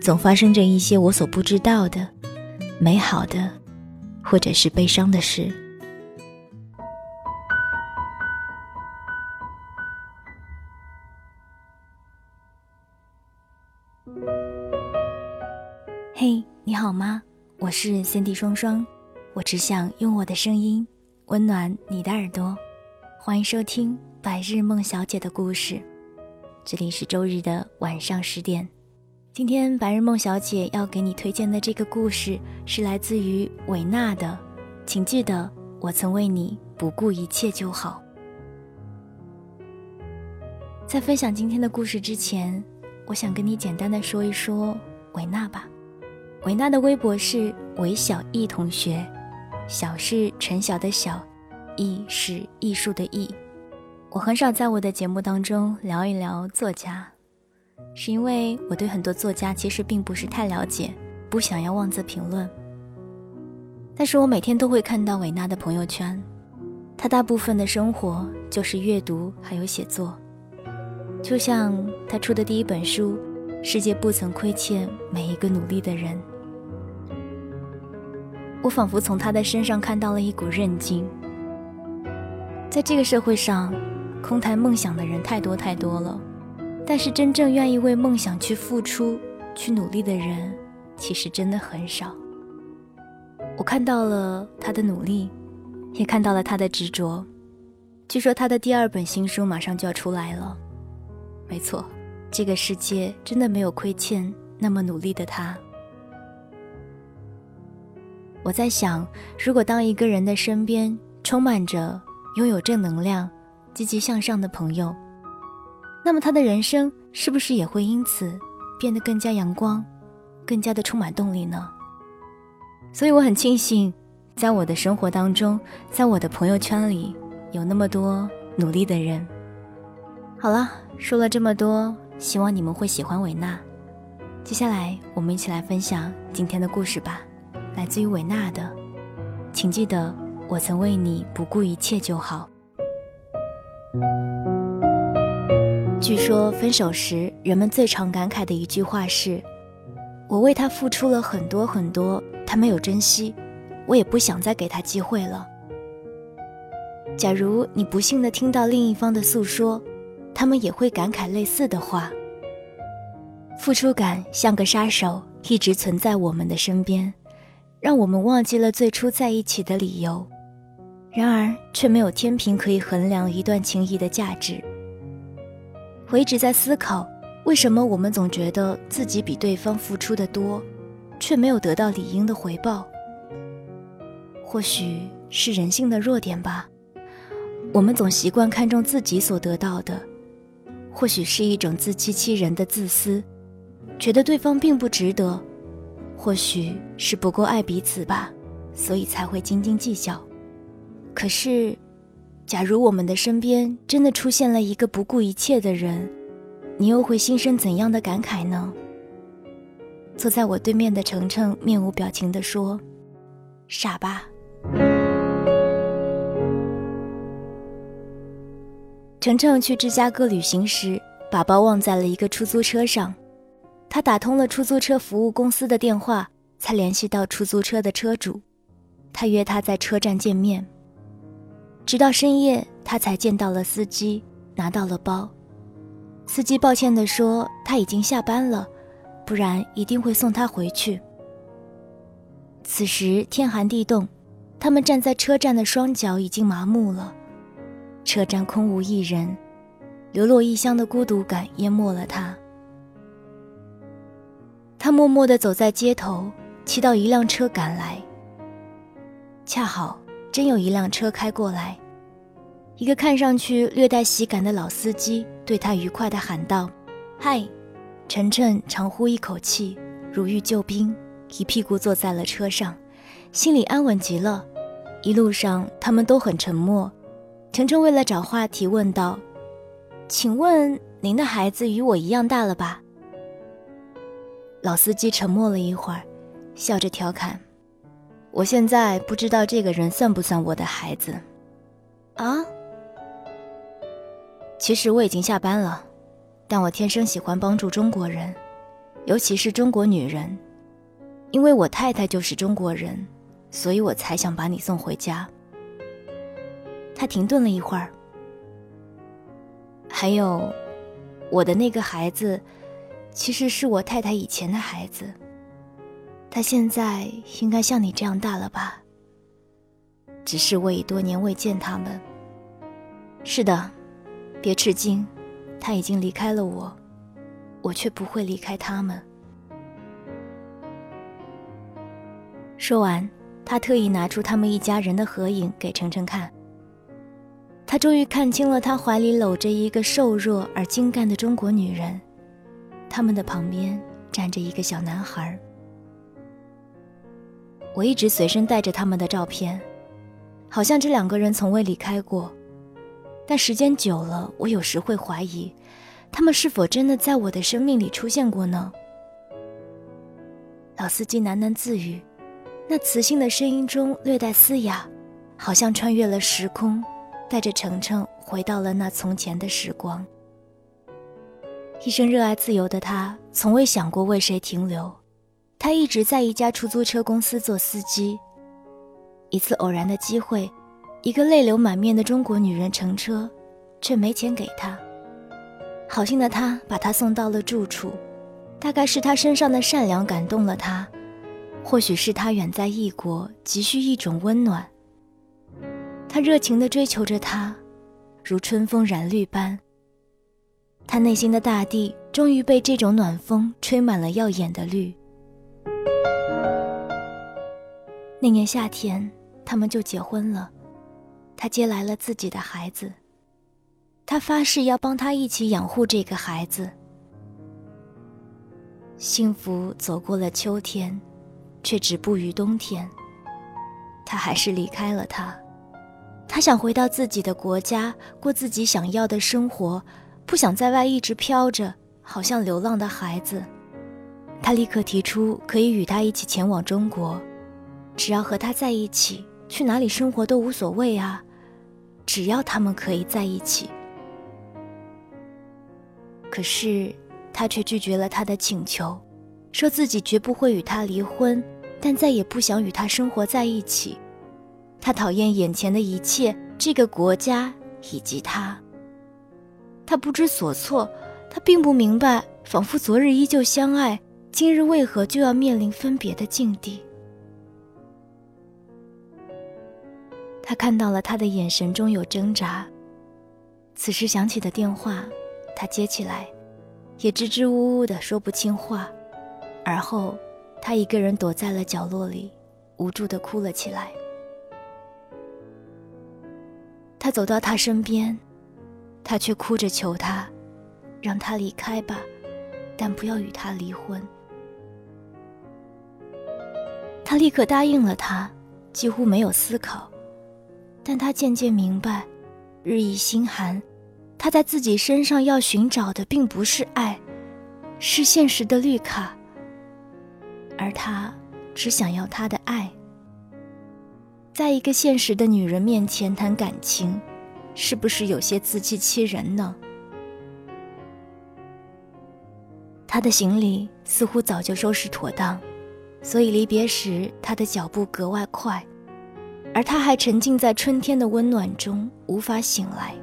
总发生着一些我所不知道的美好的，或者是悲伤的事。嘿，你好吗？我是三 D 双双，我只想用我的声音温暖你的耳朵。欢迎收听《白日梦小姐的故事》，这里是周日的晚上十点。今天白日梦小姐要给你推荐的这个故事是来自于韦纳的，请记得我曾为你不顾一切就好。在分享今天的故事之前，我想跟你简单的说一说韦纳吧。韦纳的微博是韦小艺同学，小是陈晓的小，艺是艺术的艺。我很少在我的节目当中聊一聊作家。是因为我对很多作家其实并不是太了解，不想要妄自评论。但是我每天都会看到韦纳的朋友圈，他大部分的生活就是阅读还有写作。就像他出的第一本书《世界不曾亏欠每一个努力的人》，我仿佛从他的身上看到了一股韧劲。在这个社会上，空谈梦想的人太多太多了。但是真正愿意为梦想去付出、去努力的人，其实真的很少。我看到了他的努力，也看到了他的执着。据说他的第二本新书马上就要出来了。没错，这个世界真的没有亏欠那么努力的他。我在想，如果当一个人的身边充满着拥有正能量、积极向上的朋友，那么他的人生是不是也会因此变得更加阳光，更加的充满动力呢？所以我很庆幸，在我的生活当中，在我的朋友圈里有那么多努力的人。好了，说了这么多，希望你们会喜欢维娜。接下来我们一起来分享今天的故事吧，来自于维娜的，请记得我曾为你不顾一切就好。据说分手时，人们最常感慨的一句话是：“我为他付出了很多很多，他没有珍惜，我也不想再给他机会了。”假如你不幸的听到另一方的诉说，他们也会感慨类似的话。付出感像个杀手，一直存在我们的身边，让我们忘记了最初在一起的理由，然而却没有天平可以衡量一段情谊的价值。我一直在思考，为什么我们总觉得自己比对方付出的多，却没有得到理应的回报？或许是人性的弱点吧。我们总习惯看重自己所得到的，或许是一种自欺欺人的自私，觉得对方并不值得。或许是不够爱彼此吧，所以才会斤斤计较。可是。假如我们的身边真的出现了一个不顾一切的人，你又会心生怎样的感慨呢？坐在我对面的程程面无表情地说：“傻吧。”程程去芝加哥旅行时，把包忘在了一个出租车上，他打通了出租车服务公司的电话，才联系到出租车的车主，他约他在车站见面。直到深夜，他才见到了司机，拿到了包。司机抱歉地说：“他已经下班了，不然一定会送他回去。”此时天寒地冻，他们站在车站的双脚已经麻木了，车站空无一人，流落异乡的孤独感淹没了他。他默默地走在街头，祈祷一辆车赶来。恰好真有一辆车开过来，一个看上去略带喜感的老司机对他愉快地喊道：“嗨！”晨晨长呼一口气，如遇救兵。一屁股坐在了车上，心里安稳极了。一路上他们都很沉默。晨晨为了找话题问道：“请问您的孩子与我一样大了吧？”老司机沉默了一会儿，笑着调侃：“我现在不知道这个人算不算我的孩子。”啊？其实我已经下班了，但我天生喜欢帮助中国人，尤其是中国女人。因为我太太就是中国人，所以我才想把你送回家。他停顿了一会儿，还有，我的那个孩子，其实是我太太以前的孩子。他现在应该像你这样大了吧？只是我已多年未见他们。是的，别吃惊，他已经离开了我，我却不会离开他们。说完，他特意拿出他们一家人的合影给程程看。他终于看清了，他怀里搂着一个瘦弱而精干的中国女人，他们的旁边站着一个小男孩。我一直随身带着他们的照片，好像这两个人从未离开过。但时间久了，我有时会怀疑，他们是否真的在我的生命里出现过呢？老司机喃喃自语。那磁性的声音中略带嘶哑，好像穿越了时空，带着程程回到了那从前的时光。一生热爱自由的他，从未想过为谁停留。他一直在一家出租车公司做司机。一次偶然的机会，一个泪流满面的中国女人乘车，却没钱给他。好心的他把她送到了住处，大概是他身上的善良感动了他。或许是他远在异国，急需一种温暖。他热情地追求着她，如春风染绿般。他内心的大地终于被这种暖风吹满了耀眼的绿。那年夏天，他们就结婚了。他接来了自己的孩子，他发誓要帮他一起养护这个孩子。幸福走过了秋天。却止步于冬天。他还是离开了他，他想回到自己的国家，过自己想要的生活，不想在外一直飘着，好像流浪的孩子。他立刻提出可以与他一起前往中国，只要和他在一起，去哪里生活都无所谓啊，只要他们可以在一起。可是他却拒绝了他的请求，说自己绝不会与他离婚。但再也不想与他生活在一起，他讨厌眼前的一切，这个国家以及他。他不知所措，他并不明白，仿佛昨日依旧相爱，今日为何就要面临分别的境地？他看到了他的眼神中有挣扎。此时响起的电话，他接起来，也支支吾吾的说不清话，而后。他一个人躲在了角落里，无助的哭了起来。他走到他身边，他却哭着求他，让他离开吧，但不要与他离婚。他立刻答应了他，几乎没有思考。但他渐渐明白，日益心寒，他在自己身上要寻找的并不是爱，是现实的绿卡。而他只想要他的爱，在一个现实的女人面前谈感情，是不是有些自欺欺人呢？他的行李似乎早就收拾妥当，所以离别时他的脚步格外快，而他还沉浸在春天的温暖中，无法醒来。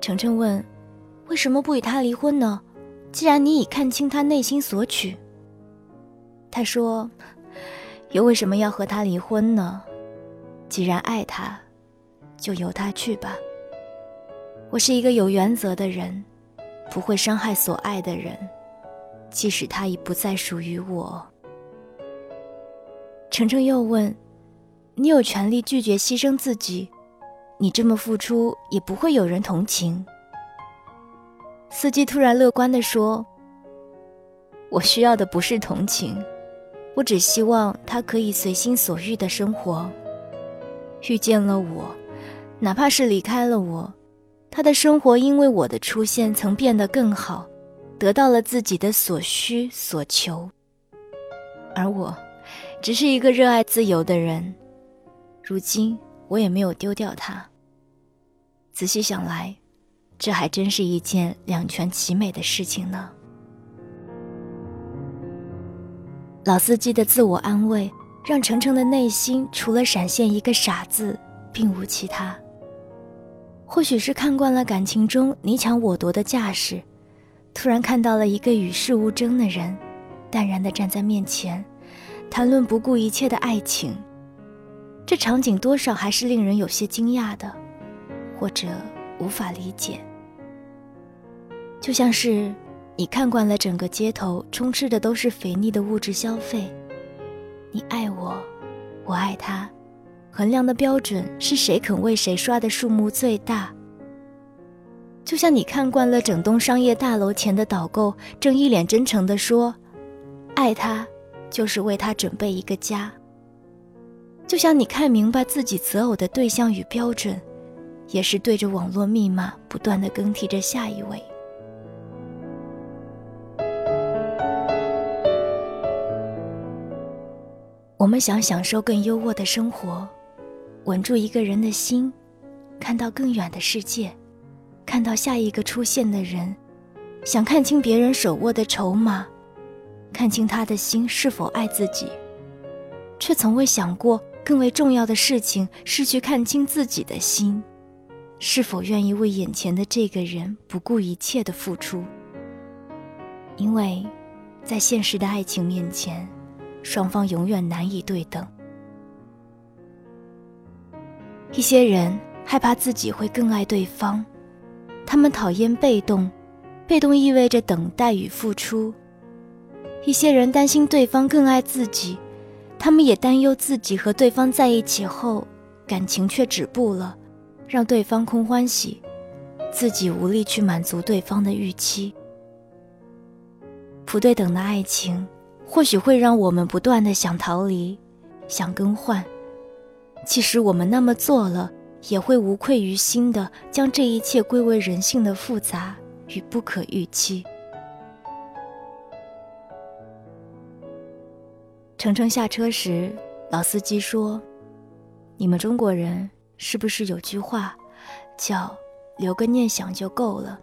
程程问：“为什么不与他离婚呢？”既然你已看清他内心所取，他说：“又为什么要和他离婚呢？既然爱他，就由他去吧。我是一个有原则的人，不会伤害所爱的人，即使他已不再属于我。”程程又问：“你有权利拒绝牺牲自己？你这么付出，也不会有人同情。”司机突然乐观地说：“我需要的不是同情，我只希望他可以随心所欲的生活。遇见了我，哪怕是离开了我，他的生活因为我的出现曾变得更好，得到了自己的所需所求。而我，只是一个热爱自由的人，如今我也没有丢掉他。仔细想来。”这还真是一件两全其美的事情呢。老司机的自我安慰，让程程的内心除了闪现一个傻字，并无其他。或许是看惯了感情中你抢我夺的架势，突然看到了一个与世无争的人，淡然地站在面前，谈论不顾一切的爱情。这场景多少还是令人有些惊讶的，或者无法理解。就像是你看惯了整个街头充斥的都是肥腻的物质消费，你爱我，我爱他，衡量的标准是谁肯为谁刷的数目最大。就像你看惯了整栋商业大楼前的导购正一脸真诚地说：“爱他，就是为他准备一个家。”就像你看明白自己择偶的对象与标准，也是对着网络密码不断的更替着下一位。我们想享受更优渥的生活，稳住一个人的心，看到更远的世界，看到下一个出现的人，想看清别人手握的筹码，看清他的心是否爱自己，却从未想过更为重要的事情是去看清自己的心，是否愿意为眼前的这个人不顾一切的付出。因为，在现实的爱情面前。双方永远难以对等。一些人害怕自己会更爱对方，他们讨厌被动，被动意味着等待与付出。一些人担心对方更爱自己，他们也担忧自己和对方在一起后，感情却止步了，让对方空欢喜，自己无力去满足对方的预期。不对等的爱情。或许会让我们不断的想逃离，想更换。即使我们那么做了，也会无愧于心的将这一切归为人性的复杂与不可预期。程程下车时，老司机说：“你们中国人是不是有句话，叫留个念想就够了？”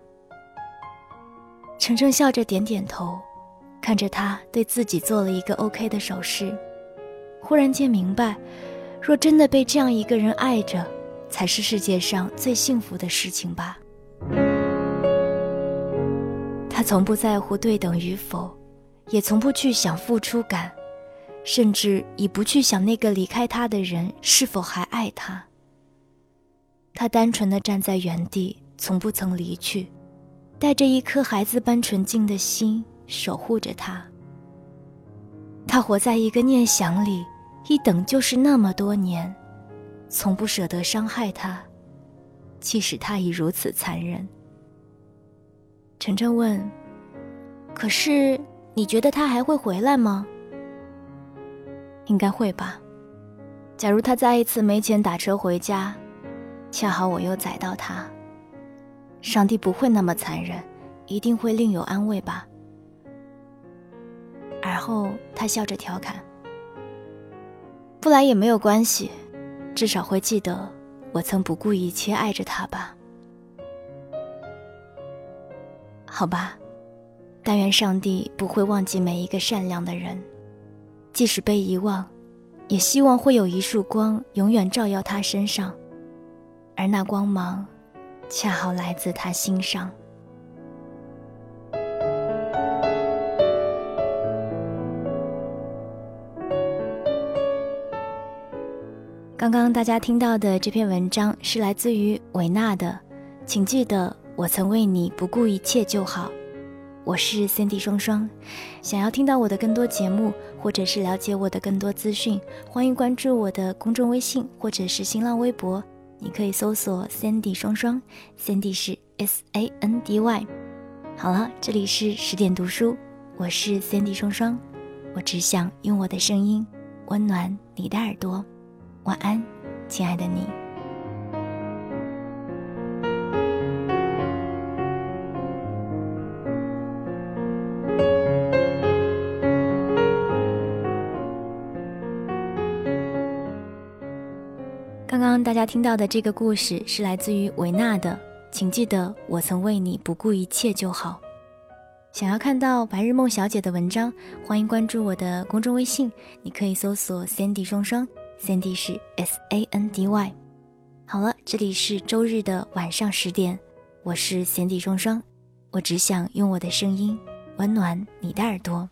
程程笑着点点头。看着他对自己做了一个 OK 的手势，忽然间明白，若真的被这样一个人爱着，才是世界上最幸福的事情吧。他从不在乎对等与否，也从不去想付出感，甚至已不去想那个离开他的人是否还爱他。他单纯的站在原地，从不曾离去，带着一颗孩子般纯净的心。守护着他，他活在一个念想里，一等就是那么多年，从不舍得伤害他，即使他已如此残忍。晨晨问：“可是你觉得他还会回来吗？”应该会吧。假如他再一次没钱打车回家，恰好我又载到他，上帝不会那么残忍，一定会另有安慰吧。而后，他笑着调侃：“不来也没有关系，至少会记得我曾不顾一切爱着他吧。”好吧，但愿上帝不会忘记每一个善良的人，即使被遗忘，也希望会有一束光永远照耀他身上，而那光芒恰好来自他心上。刚刚大家听到的这篇文章是来自于维娜的，请记得我曾为你不顾一切就好。我是 Cindy 双双，想要听到我的更多节目，或者是了解我的更多资讯，欢迎关注我的公众微信或者是新浪微博，你可以搜索 Cindy 双双，Cindy 是 S A N D Y。好了，这里是十点读书，我是 Cindy 双双，我只想用我的声音温暖你的耳朵。晚安，亲爱的你。听到的这个故事是来自于维纳的，请记得我曾为你不顾一切就好。想要看到白日梦小姐的文章，欢迎关注我的公众微信，你可以搜索 Sandy 双双。Sandy 是 S A N D Y。好了，这里是周日的晚上十点，我是 Sandy 双双，我只想用我的声音温暖你的耳朵。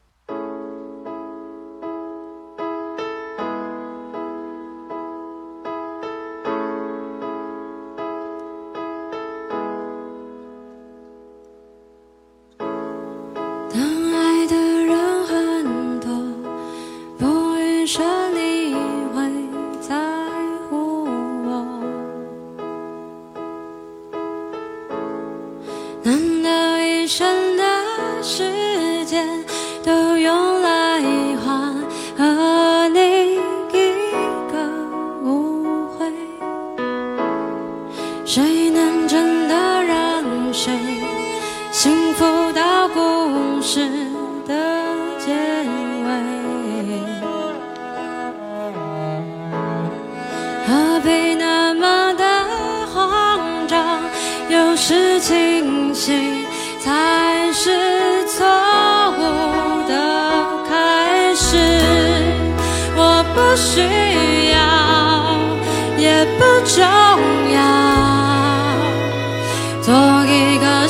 Tog ik a